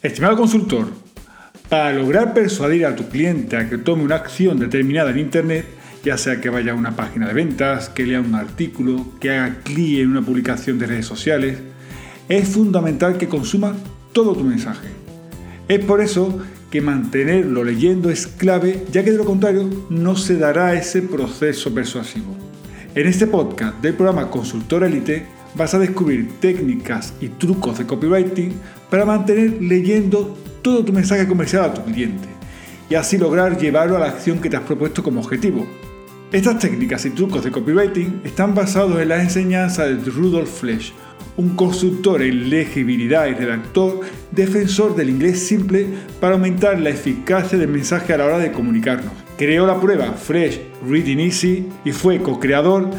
Estimado consultor, para lograr persuadir a tu cliente a que tome una acción determinada en Internet, ya sea que vaya a una página de ventas, que lea un artículo, que haga clic en una publicación de redes sociales, es fundamental que consuma todo tu mensaje. Es por eso que mantenerlo leyendo es clave, ya que de lo contrario no se dará ese proceso persuasivo. En este podcast del programa Consultor Elite vas a descubrir técnicas y trucos de copywriting para mantener leyendo todo tu mensaje comercial a tu cliente y así lograr llevarlo a la acción que te has propuesto como objetivo. Estas técnicas y trucos de copywriting están basados en las enseñanzas de Rudolf Flesch, un consultor en legibilidad y redactor defensor del inglés simple para aumentar la eficacia del mensaje a la hora de comunicarnos. Creó la prueba Fresh Reading Easy y fue co-creador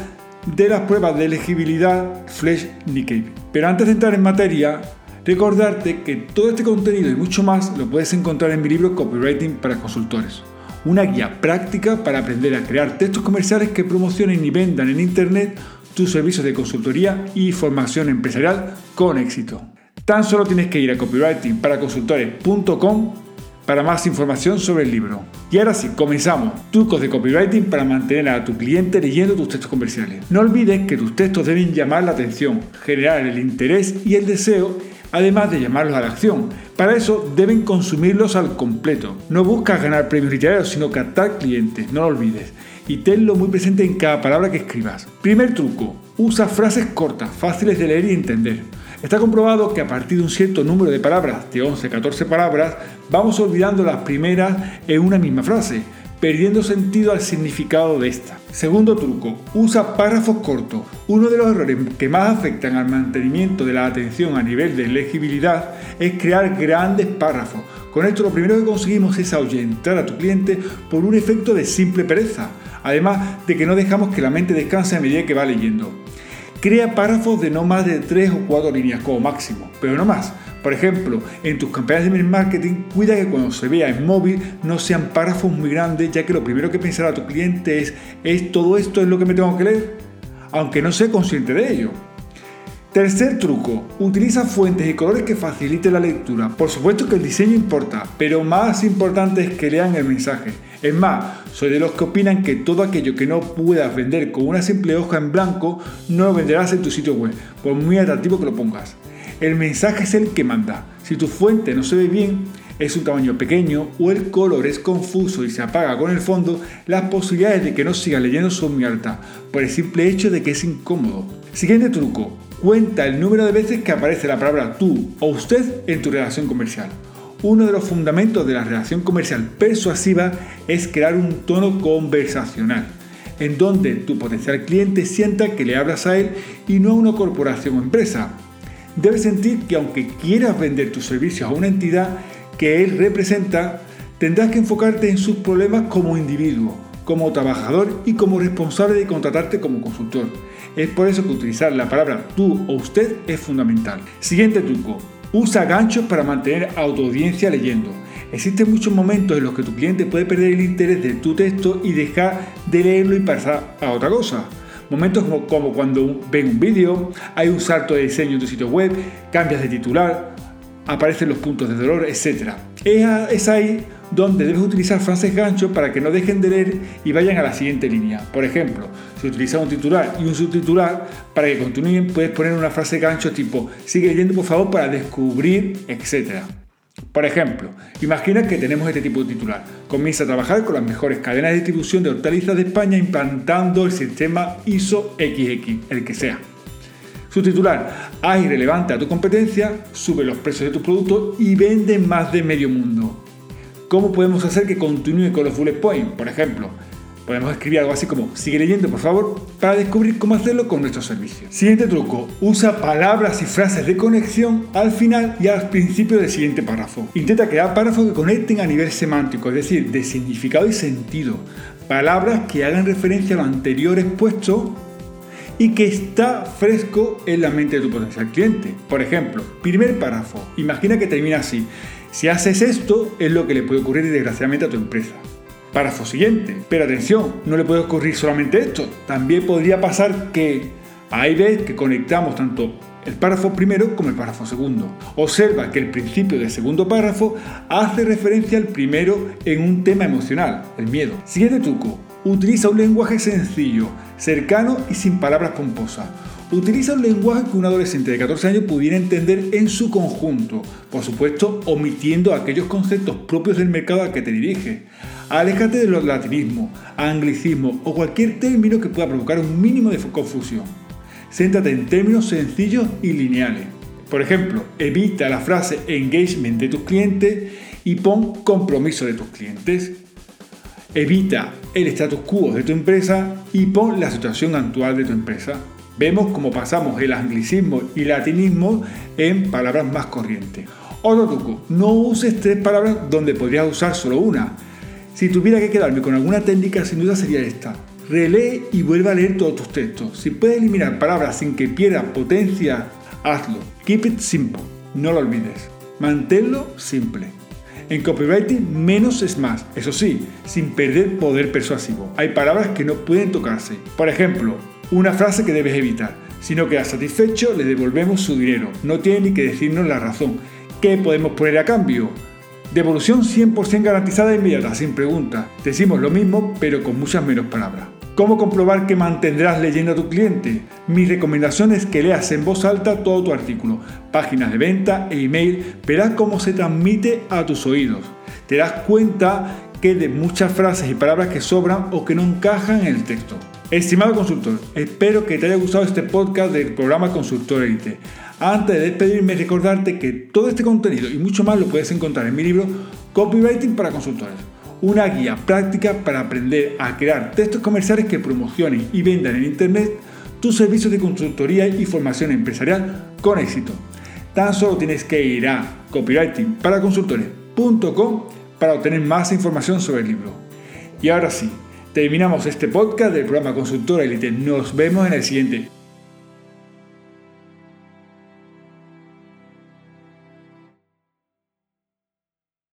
de las pruebas de legibilidad Flash Nikkei. Pero antes de entrar en materia, recordarte que todo este contenido y mucho más lo puedes encontrar en mi libro Copywriting para consultores. Una guía práctica para aprender a crear textos comerciales que promocionen y vendan en Internet tus servicios de consultoría y formación empresarial con éxito. Tan solo tienes que ir a copywritingparaconsultores.com para más información sobre el libro. Y ahora sí, comenzamos. Trucos de copywriting para mantener a tu cliente leyendo tus textos comerciales. No olvides que tus textos deben llamar la atención, generar el interés y el deseo, además de llamarlos a la acción. Para eso deben consumirlos al completo. No buscas ganar premios literarios, sino captar clientes, no lo olvides y tenlo muy presente en cada palabra que escribas. Primer truco, usa frases cortas, fáciles de leer y entender. Está comprobado que a partir de un cierto número de palabras, de 11, 14 palabras, vamos olvidando las primeras en una misma frase, perdiendo sentido al significado de esta. Segundo truco, usa párrafos cortos. Uno de los errores que más afectan al mantenimiento de la atención a nivel de legibilidad es crear grandes párrafos. Con esto lo primero que conseguimos es ahuyentar a tu cliente por un efecto de simple pereza además de que no dejamos que la mente descanse a medida que va leyendo. Crea párrafos de no más de 3 o 4 líneas como máximo, pero no más. Por ejemplo, en tus campañas de marketing, cuida que cuando se vea en móvil no sean párrafos muy grandes, ya que lo primero que pensará tu cliente es, ¿es todo esto es lo que me tengo que leer? Aunque no sea consciente de ello. Tercer truco, utiliza fuentes y colores que faciliten la lectura. Por supuesto que el diseño importa, pero más importante es que lean el mensaje. Es más, soy de los que opinan que todo aquello que no puedas vender con una simple hoja en blanco no lo venderás en tu sitio web, por muy atractivo que lo pongas. El mensaje es el que manda. Si tu fuente no se ve bien, es un tamaño pequeño o el color es confuso y se apaga con el fondo, las posibilidades de que no siga leyendo son muy altas, por el simple hecho de que es incómodo. Siguiente truco, cuenta el número de veces que aparece la palabra tú o usted en tu relación comercial. Uno de los fundamentos de la relación comercial persuasiva es crear un tono conversacional, en donde tu potencial cliente sienta que le hablas a él y no a una corporación o empresa. Debes sentir que aunque quieras vender tus servicios a una entidad que él representa, tendrás que enfocarte en sus problemas como individuo, como trabajador y como responsable de contratarte como consultor. Es por eso que utilizar la palabra tú o usted es fundamental. Siguiente truco. Usa ganchos para mantener a tu audiencia leyendo. Existen muchos momentos en los que tu cliente puede perder el interés de tu texto y dejar de leerlo y pasar a otra cosa. Momentos como, cuando ven un vídeo, hay un salto de diseño en tu sitio web, cambias de titular, aparecen los puntos de dolor, etc. Es ahí donde debes utilizar frases gancho para que no dejen de leer y vayan a la siguiente línea. Por ejemplo, si utilizas un titular y un subtitular, para que continúen puedes poner una frase gancho tipo sigue leyendo por favor para descubrir, etc. Por ejemplo, imagina que tenemos este tipo de titular. Comienza a trabajar con las mejores cadenas de distribución de hortalizas de España implantando el sistema ISO XX, el que sea. Su titular, haz irrelevante a tu competencia, sube los precios de tus productos y vende más de medio mundo. ¿Cómo podemos hacer que continúe con los bullet points? Por ejemplo, podemos escribir algo así como sigue leyendo por favor para descubrir cómo hacerlo con nuestro servicio. Siguiente truco, usa palabras y frases de conexión al final y al principio del siguiente párrafo. Intenta crear párrafos que conecten a nivel semántico, es decir, de significado y sentido. Palabras que hagan referencia a lo anterior expuesto y que está fresco en la mente de tu potencial cliente. Por ejemplo, primer párrafo, imagina que termina así. Si haces esto, es lo que le puede ocurrir desgraciadamente a tu empresa. Párrafo siguiente. Pero atención, no le puede ocurrir solamente esto. También podría pasar que hay veces que conectamos tanto el párrafo primero como el párrafo segundo. Observa que el principio del segundo párrafo hace referencia al primero en un tema emocional, el miedo. Siguiente truco, utiliza un lenguaje sencillo, cercano y sin palabras pomposas. Utiliza un lenguaje que un adolescente de 14 años pudiera entender en su conjunto, por supuesto omitiendo aquellos conceptos propios del mercado al que te dirige. Aléjate de los latinismos, anglicismos o cualquier término que pueda provocar un mínimo de confusión. Céntrate en términos sencillos y lineales. Por ejemplo, evita la frase engagement de tus clientes y pon compromiso de tus clientes. Evita el status quo de tu empresa y pon la situación actual de tu empresa. Vemos cómo pasamos el anglicismo y latinismo en palabras más corrientes. Otro truco, no uses tres palabras donde podrías usar solo una. Si tuviera que quedarme con alguna técnica, sin duda sería esta. Relee y vuelve a leer todos tus textos. Si puedes eliminar palabras sin que pierda potencia, hazlo. Keep it simple. No lo olvides. Manténlo simple. En copywriting menos es más, eso sí, sin perder poder persuasivo. Hay palabras que no pueden tocarse. Por ejemplo, una frase que debes evitar. Si no queda satisfecho, le devolvemos su dinero. No tiene ni que decirnos la razón. ¿Qué podemos poner a cambio? Devolución 100% garantizada e inmediata, sin pregunta. Decimos lo mismo, pero con muchas menos palabras. ¿Cómo comprobar que mantendrás leyendo a tu cliente? Mi recomendación es que leas en voz alta todo tu artículo, páginas de venta e email, verás cómo se transmite a tus oídos. Te das cuenta que de muchas frases y palabras que sobran o que no encajan en el texto. Estimado consultor, espero que te haya gustado este podcast del programa Consultor Elite. Antes de despedirme, recordarte que todo este contenido y mucho más lo puedes encontrar en mi libro Copywriting para Consultores, una guía práctica para aprender a crear textos comerciales que promocionen y vendan en Internet tus servicios de consultoría y formación empresarial con éxito. Tan solo tienes que ir a copywritingparaconsultores.com para obtener más información sobre el libro. Y ahora sí, Terminamos este podcast del programa Consultora Elite. Nos vemos en el siguiente.